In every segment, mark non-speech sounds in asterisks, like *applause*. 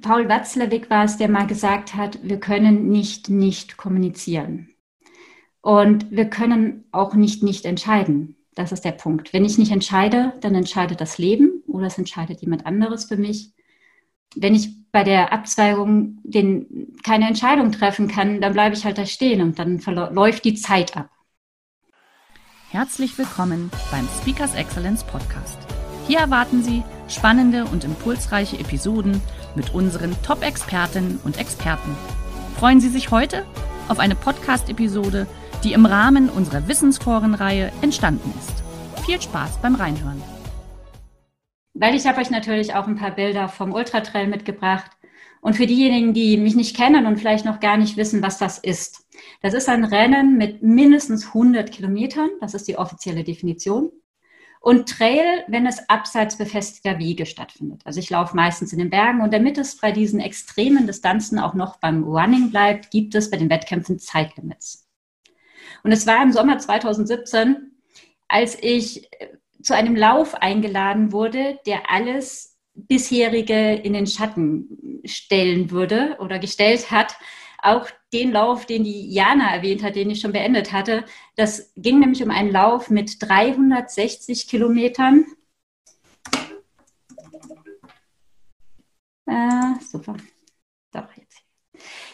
Paul Watzlawick war es, der mal gesagt hat, wir können nicht nicht kommunizieren. Und wir können auch nicht nicht entscheiden. Das ist der Punkt. Wenn ich nicht entscheide, dann entscheidet das Leben oder es entscheidet jemand anderes für mich. Wenn ich bei der Abzweigung den, keine Entscheidung treffen kann, dann bleibe ich halt da stehen und dann läuft die Zeit ab. Herzlich willkommen beim Speakers Excellence Podcast. Hier erwarten Sie spannende und impulsreiche Episoden mit unseren Top-Expertinnen und Experten. Freuen Sie sich heute auf eine Podcast-Episode, die im Rahmen unserer Wissensforenreihe entstanden ist. Viel Spaß beim Reinhören. Weil ich habe euch natürlich auch ein paar Bilder vom Ultratrail mitgebracht. Und für diejenigen, die mich nicht kennen und vielleicht noch gar nicht wissen, was das ist. Das ist ein Rennen mit mindestens 100 Kilometern. Das ist die offizielle Definition. Und Trail, wenn es abseits befestigter Wege stattfindet. Also ich laufe meistens in den Bergen und damit es bei diesen extremen Distanzen auch noch beim Running bleibt, gibt es bei den Wettkämpfen Zeitlimits. Und es war im Sommer 2017, als ich äh, zu einem Lauf eingeladen wurde, der alles bisherige in den Schatten stellen würde oder gestellt hat, auch den Lauf, den die Jana erwähnt hat, den ich schon beendet hatte. Das ging nämlich um einen Lauf mit 360 Kilometern. Äh, super. Doch, jetzt.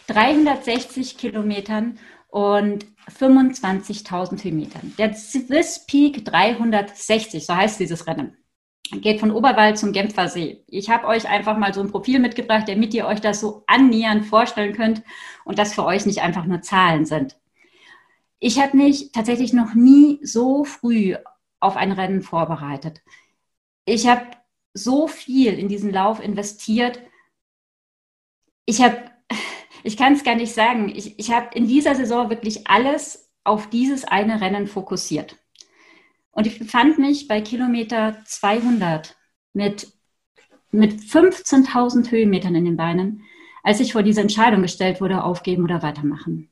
360 Kilometern und 25.000 Höhenmetern. Der Swiss Peak 360, so heißt dieses Rennen geht von Oberwald zum Genfer See. Ich habe euch einfach mal so ein Profil mitgebracht, damit ihr euch das so annähernd vorstellen könnt und das für euch nicht einfach nur Zahlen sind. Ich habe mich tatsächlich noch nie so früh auf ein Rennen vorbereitet. Ich habe so viel in diesen Lauf investiert. Ich habe, *laughs* ich kann es gar nicht sagen, ich, ich habe in dieser Saison wirklich alles auf dieses eine Rennen fokussiert. Und ich befand mich bei Kilometer 200 mit, mit 15.000 Höhenmetern in den Beinen, als ich vor diese Entscheidung gestellt wurde, aufgeben oder weitermachen.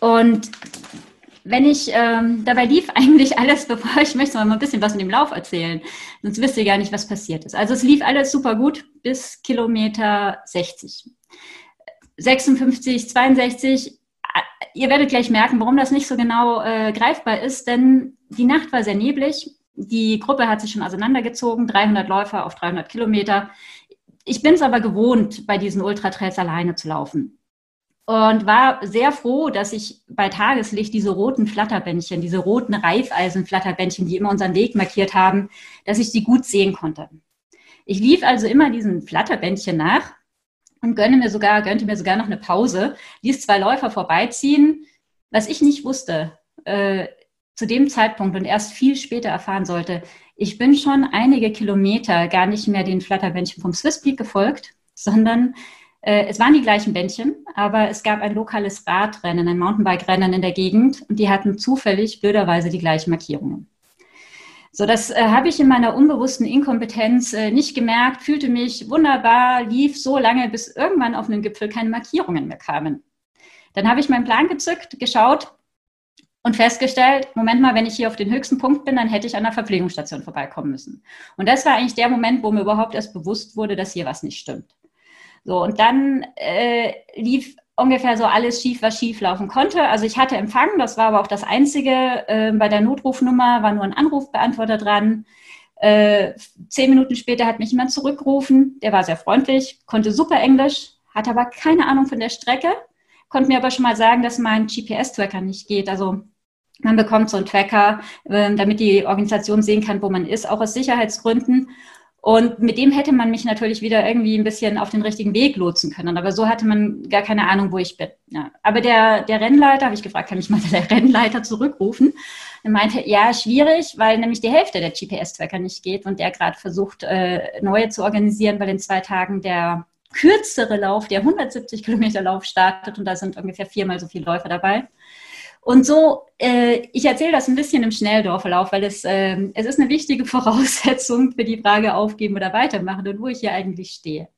Und wenn ich, ähm, dabei lief *laughs* eigentlich alles, bevor ich möchte mal ein bisschen was in dem Lauf erzählen, sonst wisst ihr gar nicht, was passiert ist. Also es lief alles super gut bis Kilometer 60. 56, 62 ihr werdet gleich merken, warum das nicht so genau äh, greifbar ist, denn die Nacht war sehr neblig. Die Gruppe hat sich schon auseinandergezogen, 300 Läufer auf 300 Kilometer. Ich bin es aber gewohnt, bei diesen Ultratrails alleine zu laufen. Und war sehr froh, dass ich bei Tageslicht diese roten Flatterbändchen, diese roten Reifeisenflatterbändchen, die immer unseren Weg markiert haben, dass ich die gut sehen konnte. Ich lief also immer diesen Flatterbändchen nach und gönne mir sogar, gönnte mir sogar noch eine Pause, ließ zwei Läufer vorbeiziehen. Was ich nicht wusste, äh, zu dem Zeitpunkt und erst viel später erfahren sollte, ich bin schon einige Kilometer gar nicht mehr den Flatterbändchen vom Swisspeak gefolgt, sondern äh, es waren die gleichen Bändchen, aber es gab ein lokales Radrennen, ein Mountainbike-Rennen in der Gegend und die hatten zufällig blöderweise die gleichen Markierungen. So, das äh, habe ich in meiner unbewussten Inkompetenz äh, nicht gemerkt, fühlte mich wunderbar, lief so lange, bis irgendwann auf einem Gipfel keine Markierungen mehr kamen. Dann habe ich meinen Plan gezückt, geschaut und festgestellt, Moment mal, wenn ich hier auf den höchsten Punkt bin, dann hätte ich an der Verpflegungsstation vorbeikommen müssen. Und das war eigentlich der Moment, wo mir überhaupt erst bewusst wurde, dass hier was nicht stimmt. So, und dann äh, lief ungefähr so alles schief, was schief laufen konnte. Also ich hatte Empfang, das war aber auch das Einzige. Äh, bei der Notrufnummer war nur ein Anrufbeantworter dran. Äh, zehn Minuten später hat mich jemand zurückgerufen, der war sehr freundlich, konnte super Englisch, hat aber keine Ahnung von der Strecke, konnte mir aber schon mal sagen, dass mein GPS-Tracker nicht geht. Also man bekommt so einen Tracker, äh, damit die Organisation sehen kann, wo man ist, auch aus Sicherheitsgründen. Und mit dem hätte man mich natürlich wieder irgendwie ein bisschen auf den richtigen Weg lotsen können. Aber so hatte man gar keine Ahnung, wo ich bin. Ja. Aber der, der Rennleiter, habe ich gefragt, kann mich mal *laughs* der Rennleiter zurückrufen? Er meinte, ja, schwierig, weil nämlich die Hälfte der GPS-Tracker nicht geht und der gerade versucht, äh, neue zu organisieren, weil in zwei Tagen der kürzere Lauf, der 170 Kilometer Lauf startet und da sind ungefähr viermal so viele Läufer dabei. Und so, äh, ich erzähle das ein bisschen im Schnelldorflauf, weil es, äh, es ist eine wichtige *laughs* Voraussetzung für die Frage aufgeben oder weitermachen und wo ich hier eigentlich stehe.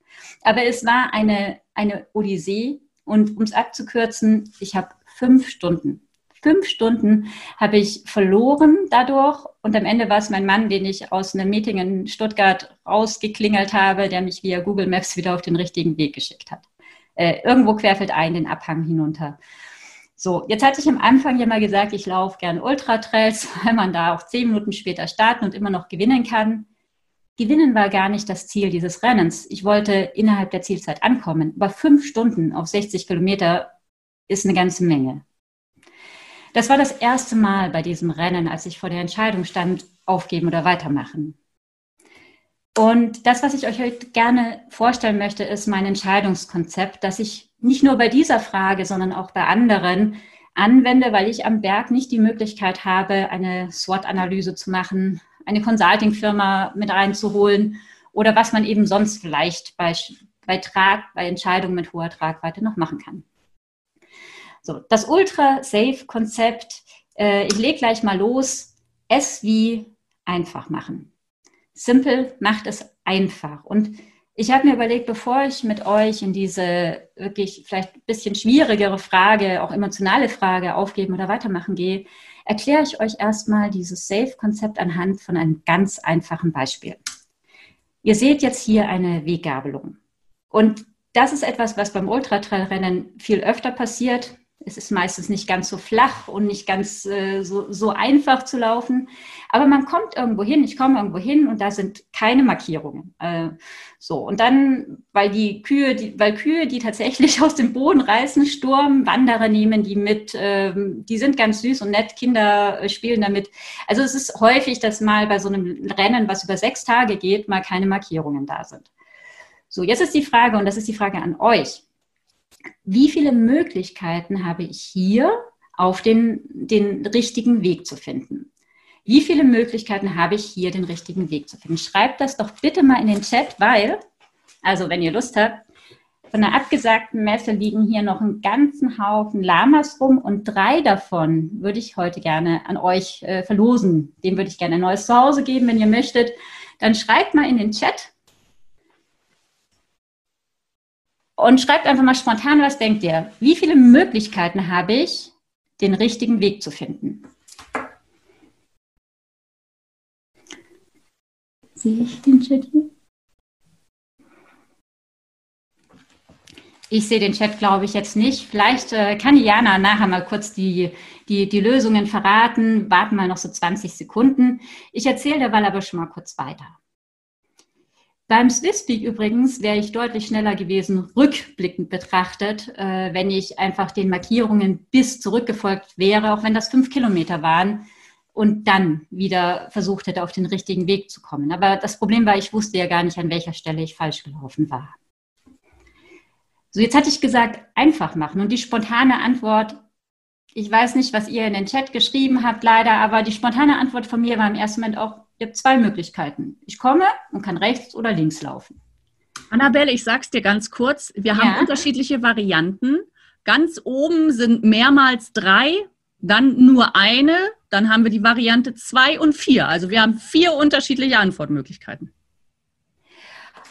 Aber es war eine, eine Odyssee und um es abzukürzen, ich habe fünf Stunden fünf Stunden habe ich verloren dadurch. Und am Ende war es mein Mann, den ich aus einem Meeting in Stuttgart rausgeklingelt habe, der mich via Google Maps wieder auf den richtigen Weg geschickt hat. Äh, irgendwo querfeld ein den Abhang hinunter. So, jetzt hatte ich am Anfang ja mal gesagt, ich laufe gern Ultratrails, *laughs* weil man da auch zehn Minuten später starten und immer noch gewinnen kann. Gewinnen war gar nicht das Ziel dieses Rennens. Ich wollte innerhalb der Zielzeit ankommen. Aber fünf Stunden auf 60 Kilometer ist eine ganze Menge. Das war das erste Mal bei diesem Rennen, als ich vor der Entscheidung stand, aufgeben oder weitermachen. Und das, was ich euch heute gerne vorstellen möchte, ist mein Entscheidungskonzept, das ich nicht nur bei dieser Frage, sondern auch bei anderen anwende, weil ich am Berg nicht die Möglichkeit habe, eine SWOT-Analyse zu machen, eine Consulting-Firma mit reinzuholen oder was man eben sonst vielleicht bei, bei, Trag, bei Entscheidungen mit hoher Tragweite noch machen kann. So, das Ultra-Safe-Konzept, äh, ich lege gleich mal los, es wie einfach machen. Simple macht es einfach. Und ich habe mir überlegt, bevor ich mit euch in diese wirklich vielleicht ein bisschen schwierigere Frage, auch emotionale Frage aufgeben oder weitermachen gehe, erkläre ich euch erstmal dieses Safe-Konzept anhand von einem ganz einfachen Beispiel. Ihr seht jetzt hier eine Weggabelung. Und das ist etwas, was beim Ultratrailrennen viel öfter passiert es ist meistens nicht ganz so flach und nicht ganz äh, so, so einfach zu laufen. Aber man kommt irgendwo hin, ich komme irgendwo hin und da sind keine Markierungen. Äh, so, und dann, weil die Kühe, die, weil Kühe, die tatsächlich *laughs* aus dem Boden reißen, Sturm, Wanderer nehmen die mit, ähm, die sind ganz süß und nett, Kinder äh, spielen damit. Also es ist häufig, dass mal bei so einem Rennen, was über sechs Tage geht, mal keine Markierungen da sind. So, jetzt ist die Frage, und das ist die Frage an euch wie viele Möglichkeiten habe ich hier, auf den, den richtigen Weg zu finden? Wie viele Möglichkeiten habe ich hier, den richtigen Weg zu finden? Schreibt das doch bitte mal in den Chat, weil, also wenn ihr Lust habt, von der abgesagten Messe liegen hier noch einen ganzen Haufen Lamas rum und drei davon würde ich heute gerne an euch äh, verlosen. Dem würde ich gerne ein neues Zuhause geben, wenn ihr möchtet. Dann schreibt mal in den Chat, und schreibt einfach mal spontan, was denkt ihr? Wie viele Möglichkeiten habe ich, den richtigen Weg zu finden? Sehe ich den Chat hier? Ich sehe den Chat, glaube ich, jetzt nicht. Vielleicht äh, kann Jana nachher mal kurz die, die, die Lösungen verraten. Warten mal noch so 20 Sekunden. Ich erzähle derweil aber schon mal kurz weiter. Beim Swisspeak übrigens wäre ich deutlich schneller gewesen, rückblickend betrachtet, äh, wenn ich einfach den Markierungen bis zurückgefolgt wäre, auch wenn das fünf Kilometer waren und dann wieder versucht hätte, auf den richtigen Weg zu kommen. Aber das Problem war, ich wusste ja gar nicht, an welcher Stelle ich falsch gelaufen war. So, jetzt hatte ich gesagt, einfach machen. Und die spontane Antwort, ich weiß nicht, was ihr in den Chat geschrieben habt, leider, aber die spontane Antwort von mir war im ersten Moment auch, Ihr habt zwei Möglichkeiten. Ich komme und kann rechts oder links laufen. Annabelle, ich sag's dir ganz kurz. Wir ja. haben unterschiedliche Varianten. Ganz oben sind mehrmals drei, dann nur eine, dann haben wir die Variante zwei und vier. Also wir haben vier unterschiedliche Antwortmöglichkeiten.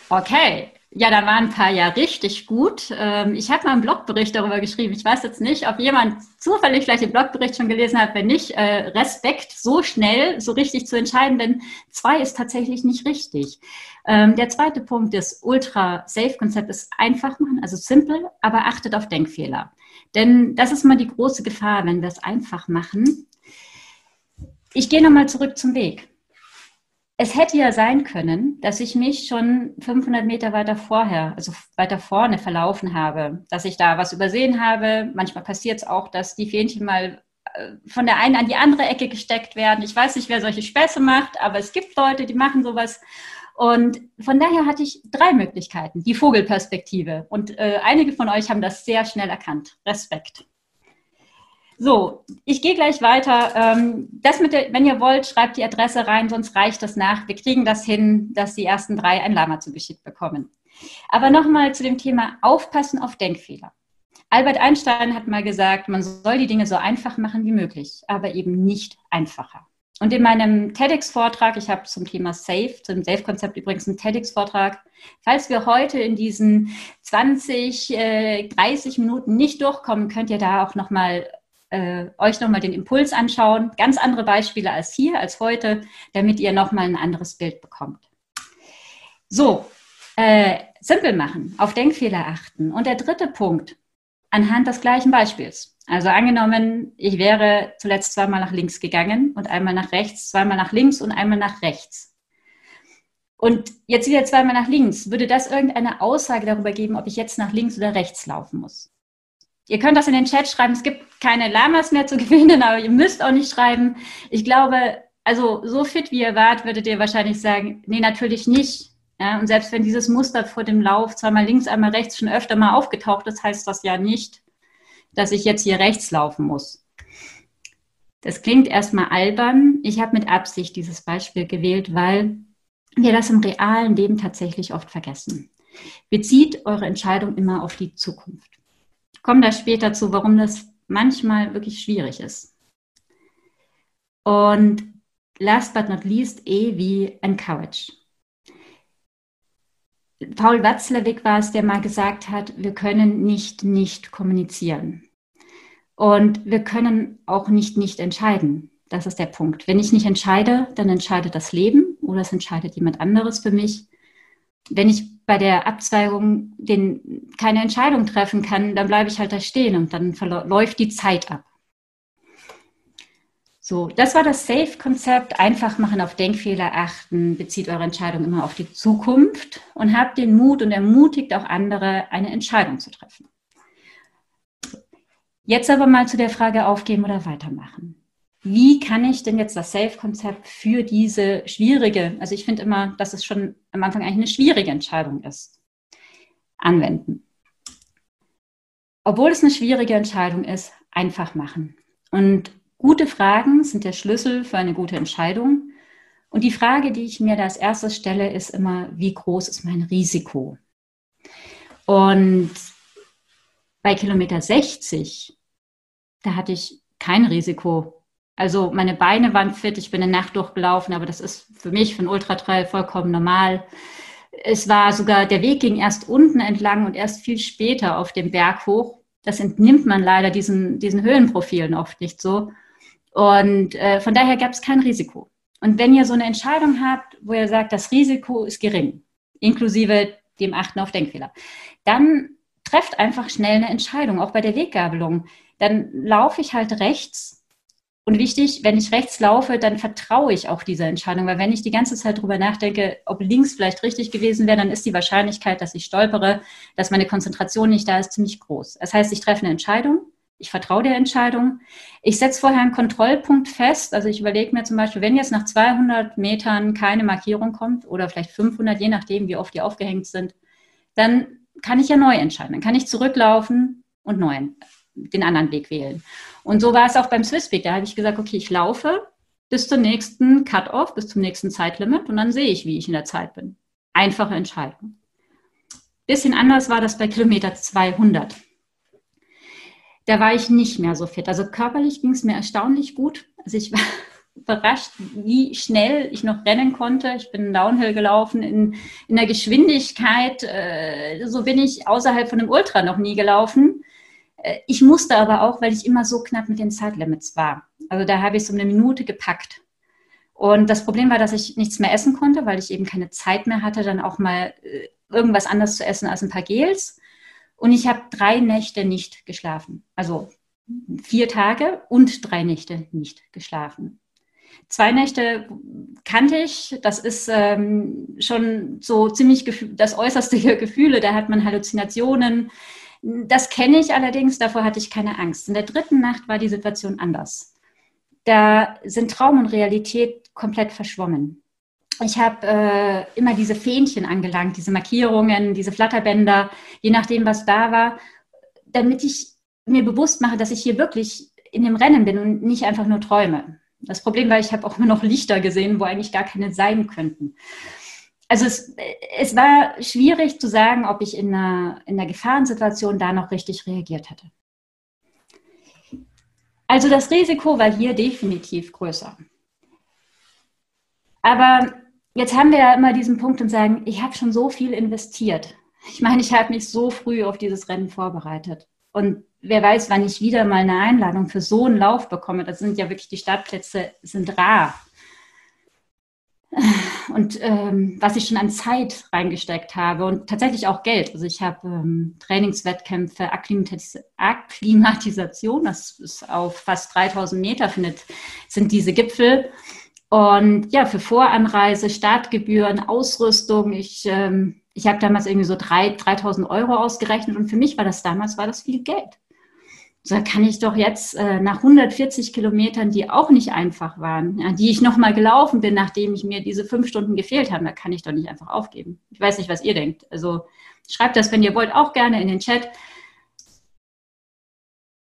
Okay, ja, da waren ein paar ja richtig gut. Ähm, ich habe mal einen Blogbericht darüber geschrieben. Ich weiß jetzt nicht, ob jemand zufällig vielleicht den Blogbericht schon gelesen hat. Wenn nicht, äh, Respekt, so schnell, so richtig zu entscheiden, denn zwei ist tatsächlich nicht richtig. Ähm, der zweite Punkt ist Ultra-Safe-Konzept ist einfach machen, also simpel, aber achtet auf Denkfehler. Denn das ist mal die große Gefahr, wenn wir es einfach machen. Ich gehe nochmal zurück zum Weg es hätte ja sein können, dass ich mich schon 500 Meter weiter vorher, also weiter vorne verlaufen habe, dass ich da was übersehen habe. Manchmal passiert es auch, dass die Fähnchen mal äh, von der einen an die andere Ecke gesteckt werden. Ich weiß nicht, wer solche Späße macht, aber es gibt Leute, die machen sowas. Und von daher hatte ich drei Möglichkeiten. Die Vogelperspektive. Und äh, einige von euch haben das sehr schnell erkannt. Respekt. So, ich gehe gleich weiter. Ähm, das mit der, wenn ihr wollt, schreibt die Adresse rein, sonst reicht das nach. Wir kriegen das hin, dass die ersten drei ein Lama zugeschickt bekommen. Aber nochmal zu dem Thema Aufpassen auf Denkfehler. Albert Einstein hat mal gesagt, man soll die Dinge so einfach machen wie möglich, aber eben nicht einfacher. Und in meinem TEDx-Vortrag, ich habe zum Thema SAFE, zum SAFE-Konzept übrigens einen TEDx-Vortrag, falls wir heute in diesen 20, äh, 30 Minuten nicht durchkommen, könnt ihr da auch nochmal äh, euch nochmal den Impuls anschauen. Ganz andere Beispiele als hier, als heute, damit ihr nochmal ein anderes Bild bekommt. So, äh, simpel machen, auf Denkfehler achten. Und der dritte Punkt, anhand des gleichen Beispiels. Also angenommen, ich wäre zuletzt zweimal nach links gegangen und einmal nach rechts, zweimal nach links und einmal nach rechts. Und jetzt wieder zweimal nach links. Würde das irgendeine Aussage darüber geben, ob ich jetzt nach links oder rechts laufen muss? Ihr könnt das in den Chat schreiben. Es gibt keine Lamas mehr zu *laughs* gewinnen, aber ihr müsst auch nicht schreiben. Ich glaube, also so fit wie ihr wart, würdet ihr wahrscheinlich sagen, nee, natürlich nicht. Ja, und selbst wenn dieses Muster vor dem Lauf zweimal links, einmal rechts schon öfter mal aufgetaucht ist, heißt das ja nicht, dass ich jetzt hier rechts laufen muss. Das klingt erstmal albern. Ich habe mit Absicht dieses Beispiel gewählt, weil wir das im realen Leben tatsächlich oft vergessen. Bezieht eure Entscheidung immer auf die Zukunft. Komme da später zu, warum das manchmal wirklich schwierig ist. Und last but not least, E wie encourage. Paul Watzlawick war es, der mal gesagt hat, wir können nicht nicht kommunizieren. Und wir können auch nicht nicht entscheiden. Das ist der Punkt. Wenn ich nicht entscheide, dann entscheidet das Leben oder es entscheidet jemand anderes für mich. Wenn ich bei der Abzweigung den, keine Entscheidung treffen kann, dann bleibe ich halt da stehen und dann läuft die Zeit ab. So, das war das SAFE-Konzept. Einfach machen, auf Denkfehler achten, bezieht eure Entscheidung immer auf die Zukunft und habt den Mut und ermutigt auch andere, eine Entscheidung zu treffen. Jetzt aber mal zu der Frage aufgeben oder weitermachen. Wie kann ich denn jetzt das SAFE-Konzept für diese schwierige, also ich finde immer, dass es schon am Anfang eigentlich eine schwierige Entscheidung ist, anwenden? Obwohl es eine schwierige Entscheidung ist, einfach machen. Und Gute Fragen sind der Schlüssel für eine gute Entscheidung. Und die Frage, die ich mir da als erstes stelle, ist immer, wie groß ist mein Risiko? Und bei Kilometer 60, da hatte ich kein Risiko. Also meine Beine waren fit, ich bin eine Nacht durchgelaufen, aber das ist für mich für einen Ultratrail vollkommen normal. Es war sogar, der Weg ging erst unten entlang und erst viel später auf dem Berg hoch. Das entnimmt man leider diesen, diesen Höhenprofilen oft nicht so. Und äh, von daher gab es kein Risiko. Und wenn ihr so eine Entscheidung habt, wo ihr sagt, das Risiko ist gering, inklusive dem Achten auf Denkfehler, dann trefft einfach schnell eine Entscheidung, auch bei der Weggabelung. Dann laufe ich halt rechts. Und wichtig, wenn ich rechts laufe, dann vertraue ich auch dieser Entscheidung, weil wenn ich die ganze Zeit drüber nachdenke, ob links vielleicht richtig gewesen wäre, dann ist die Wahrscheinlichkeit, dass ich stolpere, dass meine Konzentration nicht da ist, ziemlich groß. Das heißt, ich treffe eine Entscheidung ich vertraue der Entscheidung. Ich setze vorher einen Kontrollpunkt fest. Also ich überlege mir zum Beispiel, wenn jetzt nach 200 Metern keine Markierung kommt oder vielleicht 500, je nachdem, wie oft die aufgehängt sind, dann kann ich ja neu entscheiden. Dann kann ich zurücklaufen und neu den anderen Weg wählen. Und so war es auch beim Swissweg. Da habe ich gesagt, okay, ich laufe bis zum nächsten Cut-off, bis zum nächsten Zeitlimit und dann sehe ich, wie ich in der Zeit bin. Einfache Entscheidung. Bisschen anders war das bei Kilometer 200 da war ich nicht mehr so fit. Also körperlich ging es mir erstaunlich gut. Also ich war *laughs* überrascht, wie schnell ich noch rennen konnte. Ich bin Downhill gelaufen in, in der Geschwindigkeit. Äh, so bin ich außerhalb von dem Ultra noch nie gelaufen. Äh, ich musste aber auch, weil ich immer so knapp mit den Zeitlimits war. Also da habe ich so eine Minute gepackt. Und das Problem war, dass ich nichts mehr essen konnte, weil ich eben keine Zeit mehr hatte, dann auch mal äh, irgendwas anderes zu essen als ein paar Gels. Und ich habe drei Nächte nicht geschlafen. Also vier Tage und drei Nächte nicht geschlafen. Zwei Nächte kannte ich, das ist ähm, schon so ziemlich das äußerste *laughs* Gefühle, da hat man Halluzinationen. Das kenne ich allerdings, davor hatte ich keine Angst. In der dritten Nacht war die Situation anders. Da sind Traum und Realität komplett verschwommen. ich habe äh, immer diese Fähnchen angelangt, diese Markierungen, diese Flatterbänder, je nachdem, was da war, damit ich mir bewusst mache, dass ich hier wirklich in dem Rennen bin und nicht einfach nur träume. Das Problem war, ich habe auch immer noch Lichter gesehen, wo eigentlich gar keine sein könnten. Also es, es war schwierig zu sagen, ob ich in einer, in einer Gefahrensituation da noch richtig reagiert hätte. Also das Risiko war hier definitiv größer. Aber jetzt haben wir ja immer diesen Punkt und sagen, ich habe schon so viel investiert. Ich meine, ich habe mich so früh auf dieses Rennen vorbereitet. Und wer weiß, wann ich wieder mal eine Einladung für so einen Lauf bekomme. Das sind ja wirklich, die Startplätze sind rar. Und ähm, was ich schon an Zeit reingesteckt habe und tatsächlich auch Geld. Also ich habe ähm, Trainingswettkämpfe, Akklimatis Akklimatisation, das ist auf fast 3000 Meter findet, sind diese Gipfel. Und ja, für Voranreise, Startgebühren, Ausrüstung, ich, ähm, ich habe damals irgendwie so 3, 3000 Euro ausgerechnet und für mich war das damals, war das viel Geld. So kann ich doch jetzt äh, nach 140 Kilometern, die auch nicht einfach waren, ja, die ich nochmal gelaufen bin, nachdem ich mir diese fünf Stunden gefehlt habe, da kann ich doch nicht einfach aufgeben. Ich weiß nicht, was ihr denkt. Also schreibt das, wenn ihr wollt, auch gerne in den Chat.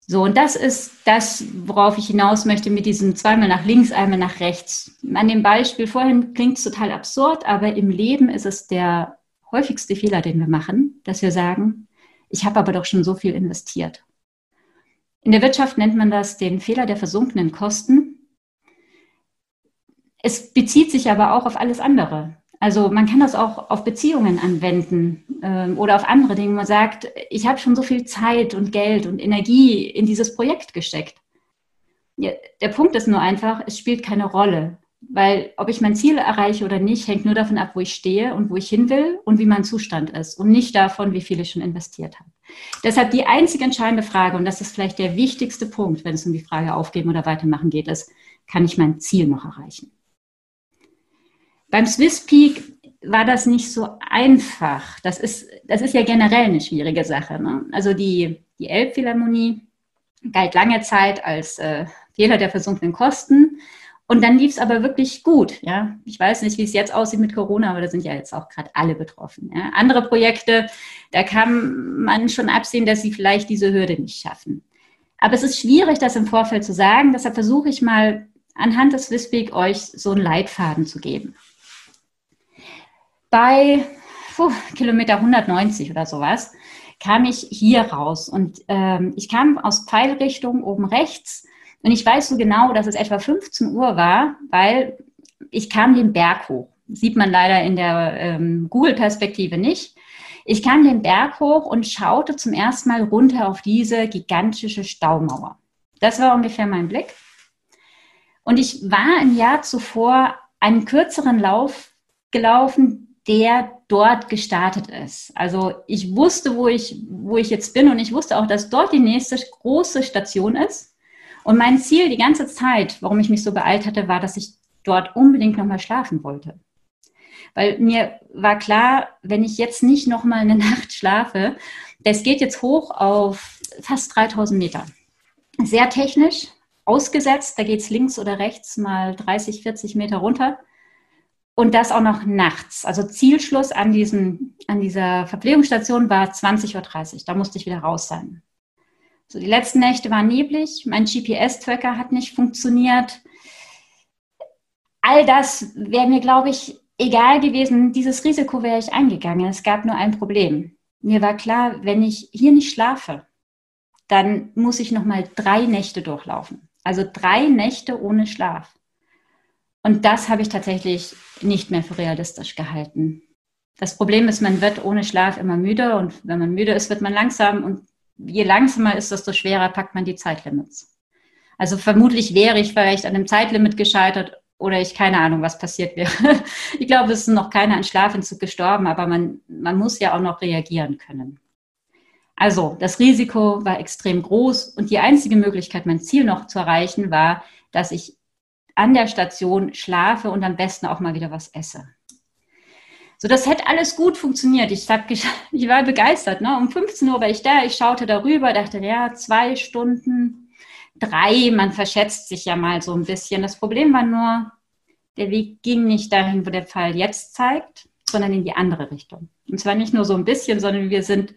So, und das ist das, worauf ich hinaus möchte mit diesem zweimal nach links, einmal nach rechts. An dem Beispiel vorhin klingt es total absurd, aber im Leben ist es der häufigste Fehler, den wir machen, dass wir sagen, ich habe aber doch schon so viel investiert. In der Wirtschaft nennt man das den Fehler der versunkenen Kosten. Es bezieht sich aber auch auf alles andere. Also man kann das auch auf Beziehungen anwenden ähm, oder auf andere Dinge. Man sagt, ich habe schon so viel Zeit und Geld und Energie in dieses Projekt gesteckt. Ja, der Punkt ist nur einfach, es spielt keine Rolle, weil ob ich mein Ziel erreiche oder nicht, hängt nur davon ab, wo ich stehe und wo ich hin will und wie mein Zustand ist und nicht davon, wie viel ich schon investiert habe. Deshalb die einzige entscheidende Frage, und das ist vielleicht der wichtigste Punkt, wenn es um die Frage aufgeben oder weitermachen geht, ist, kann ich mein Ziel noch erreichen? Beim Swiss Peak war das nicht so einfach. Das ist, das ist ja generell eine schwierige Sache. Ne? Also die, die Elbphilharmonie galt lange Zeit als äh, Fehler der versunkenen Kosten. Und dann lief es aber wirklich gut. Ja, ich weiß nicht, wie es jetzt aussieht mit Corona, aber da sind ja jetzt auch gerade alle betroffen. Ja? Andere Projekte, da kann man schon absehen, dass sie vielleicht diese Hürde nicht schaffen. Aber es ist schwierig, das im Vorfeld zu sagen. Deshalb versuche ich mal anhand des Swisspeak euch so einen Leitfaden zu geben bei puh, Kilometer 190 oder sowas kam ich hier raus und ähm, ich kam aus Pfeilrichtung oben rechts und ich weiß so genau, dass es etwa 15 Uhr war, weil ich kam den Berg hoch. sieht man leider in der ähm, Google-Perspektive nicht. Ich kam den Berg hoch und schaute zum ersten Mal runter auf diese gigantische Staumauer. Das war ungefähr mein Blick. Und ich war im Jahr zuvor einen kürzeren Lauf gelaufen, der dort gestartet ist. Also ich wusste, wo ich, wo ich jetzt bin und ich wusste auch, dass dort die nächste große Station ist. Und mein Ziel die ganze Zeit, warum ich mich so beeilt hatte, war, dass ich dort unbedingt nochmal schlafen wollte. Weil mir war klar, wenn ich jetzt nicht nochmal eine *laughs* Nacht schlafe, das geht jetzt hoch auf fast 3000 Meter. Sehr technisch, ausgesetzt, da geht es links oder rechts mal 30, 40 Meter runter. Und das auch noch nachts. Also Zielschluss an, diesem, an dieser Verpflegungsstation war 20.30 Uhr. Da musste ich wieder raus sein. So, die letzten Nächte waren neblig. Mein GPS-Tracker hat nicht funktioniert. All das wäre mir, glaube ich, egal gewesen. Dieses Risiko wäre ich eingegangen. Es gab nur ein Problem. Mir war klar, wenn ich hier nicht schlafe, dann muss ich noch mal drei Nächte durchlaufen. Also drei Nächte ohne Schlaf. Und das habe ich tatsächlich nicht mehr für realistisch gehalten. Das Problem ist, man wird ohne Schlaf immer müde und wenn man müde ist, wird man langsam und je langsamer ist, desto schwerer packt man die Zeitlimits. Also vermutlich wäre ich vielleicht an einem Zeitlimit gescheitert oder ich keine Ahnung, was passiert wäre. *laughs* Ich glaube, es ist noch keiner an Schlafentzug gestorben, aber man, man muss ja auch noch reagieren können. Also das Risiko war extrem groß und die einzige Möglichkeit, mein Ziel noch zu erreichen, war, dass ich an der Station schlafe und am besten auch mal wieder was esse. So, das hätte alles gut funktioniert. Ich, hab, *laughs* ich war begeistert. Ne? Um 15 Uhr war ich da, ich schaute darüber, dachte, ja, zwei Stunden, drei, man verschätzt sich ja mal so ein bisschen. Das Problem war nur, der Weg ging nicht dahin, wo der Pfeil jetzt zeigt, sondern in die andere Richtung. Und zwar nicht nur so ein bisschen, sondern wir sind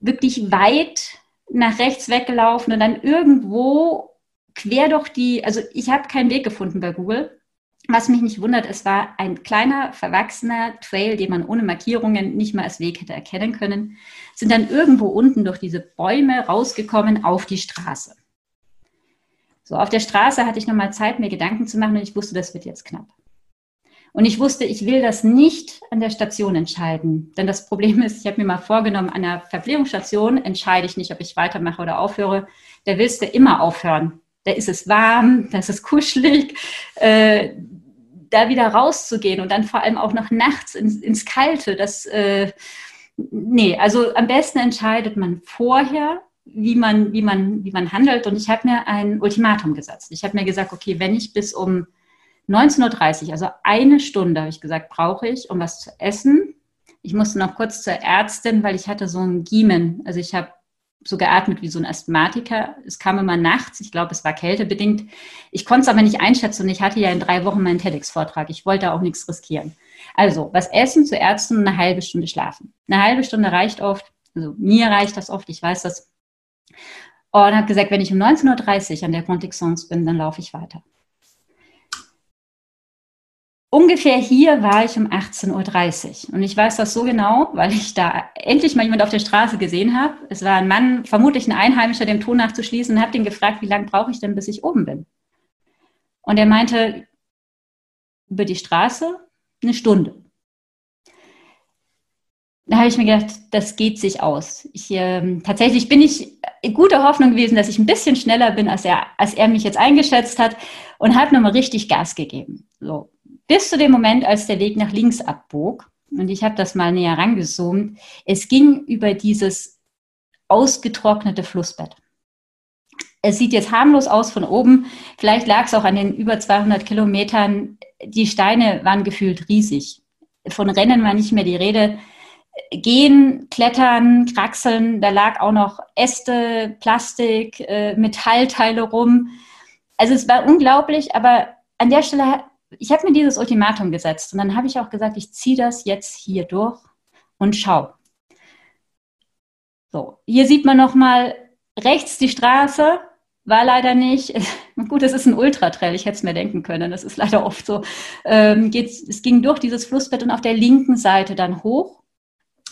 wirklich weit nach rechts weggelaufen und dann irgendwo quer durch die, also ich habe keinen Weg gefunden bei Google. Was mich nicht wundert, es war ein kleiner, verwachsener Trail, den man ohne Markierungen nicht mal als Weg hätte erkennen können, sind dann irgendwo unten durch diese Bäume rausgekommen auf die Straße. So, auf der Straße hatte ich nochmal Zeit, mir Gedanken zu machen und ich wusste, das wird jetzt knapp. Und ich wusste, ich will das nicht an der Station entscheiden. Denn das Problem ist, ich habe mir mal vorgenommen, an der Verpflegungsstation entscheide ich nicht, ob ich weitermache oder aufhöre. Da willst du immer aufhören. Da ist es warm, da ist es kuschelig. Äh, da wieder rauszugehen und dann vor allem auch noch nachts ins, ins Kalte, das, äh, nee, also am besten entscheidet man vorher, wie man, wie man, wie man handelt. Und ich habe mir ein Ultimatum gesetzt. Ich habe mir gesagt, okay, wenn ich bis um 19.30 Uhr, also eine Stunde, habe ich gesagt, brauche ich, um was zu essen. Ich musste noch kurz zur Ärztin, weil ich hatte so ein Giemen. Also ich habe so geatmet wie so ein Asthmatiker. Es kam immer nachts. Ich glaube, es war kältebedingt. Ich konnte es aber nicht einschätzen. Und ich hatte ja in drei Wochen meinen TEDx-Vortrag. Ich wollte auch nichts riskieren. Also, was essen, zur Ärztin und eine halbe Stunde schlafen. Eine halbe Stunde reicht oft. Also, mir reicht das oft. Ich weiß das. Und habe gesagt, wenn ich um 19.30 Uhr an der Contexance bin, dann laufe ich weiter. Ungefähr hier war ich um 18.30 Uhr. Und ich weiß das so genau, weil ich da endlich mal jemand auf der Straße gesehen habe. Es war ein Mann, vermutlich ein Einheimischer, dem Ton nachzuschließen, und habe den gefragt, wie lange brauche ich denn, bis ich oben bin? Und er meinte, über die Straße eine Stunde. Da habe ich mir gedacht, das geht sich aus. Ich, äh, tatsächlich bin ich in guter Hoffnung gewesen, dass ich ein bisschen schneller bin, als er, als er mich jetzt eingeschätzt hat und habe nochmal richtig Gas gegeben. So, bis zu dem Moment, als der Weg nach links abbog. Und ich habe das mal näher rangezoomt. Es ging über dieses ausgetrocknete Flussbett. Es sieht jetzt harmlos aus von oben. Vielleicht lag es auch an den über 200 Kilometern. Die Steine waren gefühlt riesig. Von Rennen war nicht mehr die Rede. Gehen, Klettern, Kraxeln, da lag auch noch Äste, Plastik, äh, Metallteile rum. Also es war unglaublich, aber an der Stelle ich habe mir dieses Ultimatum gesetzt und dann habe ich auch gesagt, ich ziehe das jetzt hier durch und schau. So, hier sieht man noch mal rechts die Straße, war leider nicht. *laughs* Gut, es ist ein Ultratrail, ich hätte es mir denken können. Das ist leider oft so. Ähm, es ging durch dieses Flussbett und auf der linken Seite dann hoch.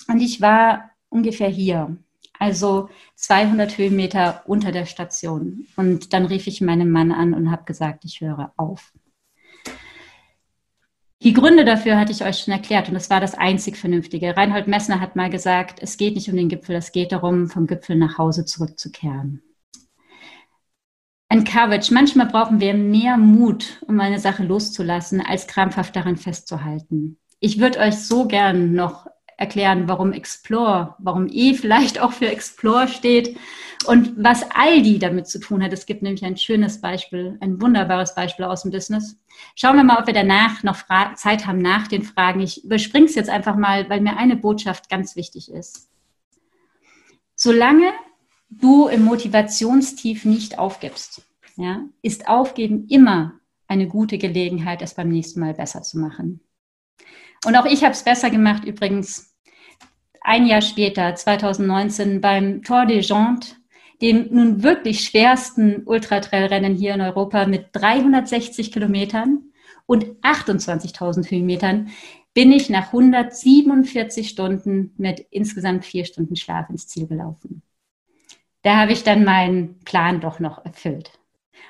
Und ich war ungefähr hier, also 200 Höhenmeter unter der Station. Und dann rief ich meinen Mann an und habe gesagt, ich höre auf. Die Gründe dafür hatte ich euch schon erklärt und das war das einzig Vernünftige. Reinhold Messner hat mal gesagt, es geht nicht um den Gipfel, es geht darum, vom Gipfel nach Hause zurückzukehren. Encourage. Manchmal brauchen wir mehr Mut, um eine Sache loszulassen, als krampfhaft daran festzuhalten. Ich würde euch so gern noch erklären, warum Explore, warum E vielleicht auch für Explore steht und was Aldi damit zu tun hat. Es gibt nämlich ein schönes Beispiel, ein wunderbares Beispiel aus dem Business. Schauen wir mal, ob wir danach noch Fra Zeit haben nach den Fragen. Ich überspringe es jetzt einfach mal, weil mir eine Botschaft ganz wichtig ist. Solange du im Motivationstief nicht aufgibst, ja, ist Aufgeben immer eine gute Gelegenheit, es beim nächsten Mal besser zu machen. Und auch ich habe es besser gemacht übrigens ein Jahr später, 2019, beim Tour des Jantes, dem nun wirklich schwersten Ultratrailrennen hier in Europa mit 360 Kilometern und 28.000 Höhenmetern, bin ich nach 147 Stunden mit insgesamt vier Stunden Schlaf ins Ziel gelaufen. Da habe ich dann meinen Plan doch noch erfüllt.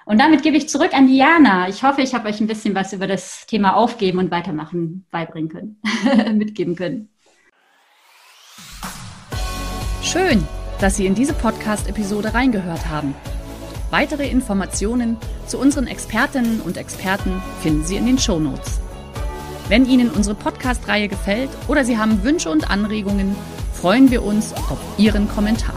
Und damit gebe ich zurück an Diana. Ich hoffe, ich habe euch ein bisschen was über das Thema Aufgeben und Weitermachen beibringen können, *laughs* mitgeben können. Schön, dass Sie in diese Podcast-Episode reingehört haben. Weitere Informationen zu unseren Expertinnen und Experten finden Sie in den Show Notes. Wenn Ihnen unsere Podcast-Reihe gefällt oder Sie haben Wünsche und Anregungen, freuen wir uns auf Ihren Kommentar.